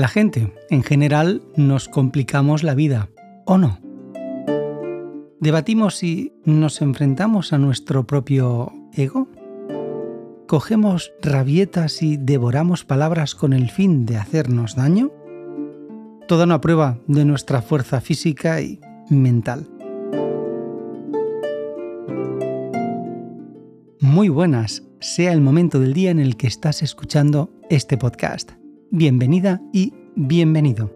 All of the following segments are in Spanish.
La gente, en general, nos complicamos la vida, ¿o no? Debatimos si nos enfrentamos a nuestro propio ego. ¿Cogemos rabietas y devoramos palabras con el fin de hacernos daño? Toda una prueba de nuestra fuerza física y mental. Muy buenas, sea el momento del día en el que estás escuchando este podcast. Bienvenida y bienvenido.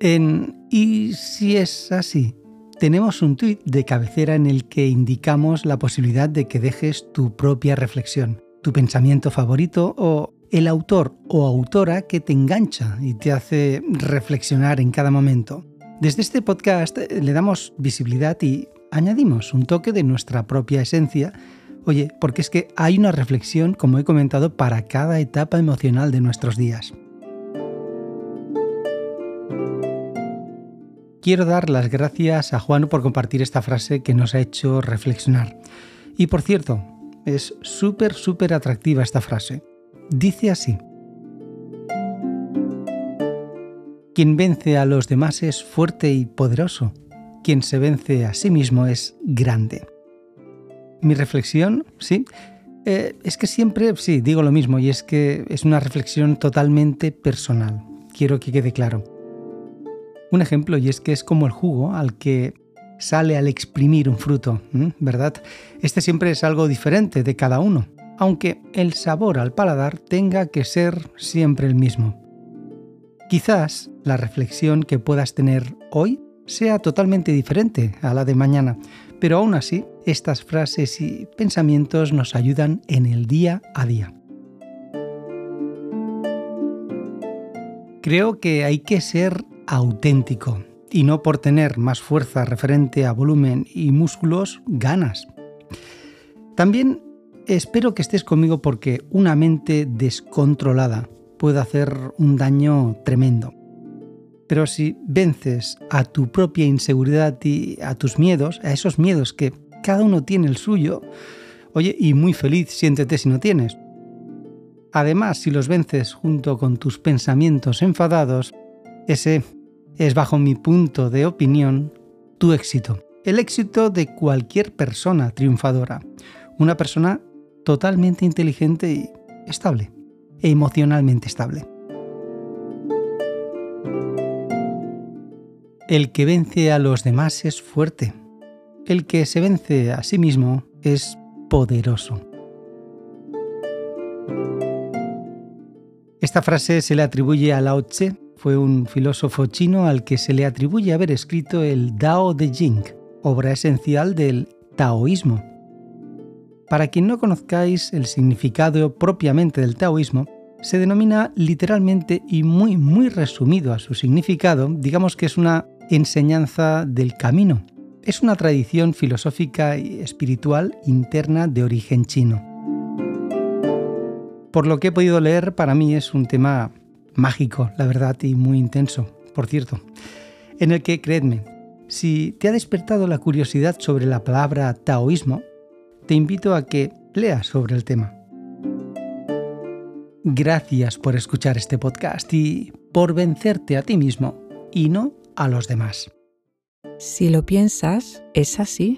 En Y si es así, tenemos un tuit de cabecera en el que indicamos la posibilidad de que dejes tu propia reflexión, tu pensamiento favorito o el autor o autora que te engancha y te hace reflexionar en cada momento. Desde este podcast le damos visibilidad y añadimos un toque de nuestra propia esencia Oye, porque es que hay una reflexión, como he comentado, para cada etapa emocional de nuestros días. Quiero dar las gracias a Juan por compartir esta frase que nos ha hecho reflexionar. Y por cierto, es súper, súper atractiva esta frase. Dice así. Quien vence a los demás es fuerte y poderoso. Quien se vence a sí mismo es grande. Mi reflexión, sí, eh, es que siempre, sí, digo lo mismo, y es que es una reflexión totalmente personal. Quiero que quede claro. Un ejemplo, y es que es como el jugo al que sale al exprimir un fruto, ¿verdad? Este siempre es algo diferente de cada uno, aunque el sabor al paladar tenga que ser siempre el mismo. Quizás la reflexión que puedas tener hoy sea totalmente diferente a la de mañana, pero aún así, estas frases y pensamientos nos ayudan en el día a día. Creo que hay que ser auténtico y no por tener más fuerza referente a volumen y músculos ganas. También espero que estés conmigo porque una mente descontrolada puede hacer un daño tremendo. Pero si vences a tu propia inseguridad y a tus miedos, a esos miedos que cada uno tiene el suyo, oye, y muy feliz siéntete si no tienes. Además, si los vences junto con tus pensamientos enfadados, ese es bajo mi punto de opinión tu éxito. El éxito de cualquier persona triunfadora. Una persona totalmente inteligente y estable. Emocionalmente estable. El que vence a los demás es fuerte. El que se vence a sí mismo es poderoso. Esta frase se le atribuye a Lao Tse, fue un filósofo chino al que se le atribuye haber escrito el Dao de Jing, obra esencial del taoísmo. Para quien no conozcáis el significado propiamente del taoísmo, se denomina literalmente y muy muy resumido a su significado, digamos que es una enseñanza del camino. Es una tradición filosófica y espiritual interna de origen chino. Por lo que he podido leer, para mí es un tema mágico, la verdad, y muy intenso, por cierto, en el que, creedme, si te ha despertado la curiosidad sobre la palabra taoísmo, te invito a que leas sobre el tema. Gracias por escuchar este podcast y por vencerte a ti mismo y no a los demás. Si lo piensas, es así.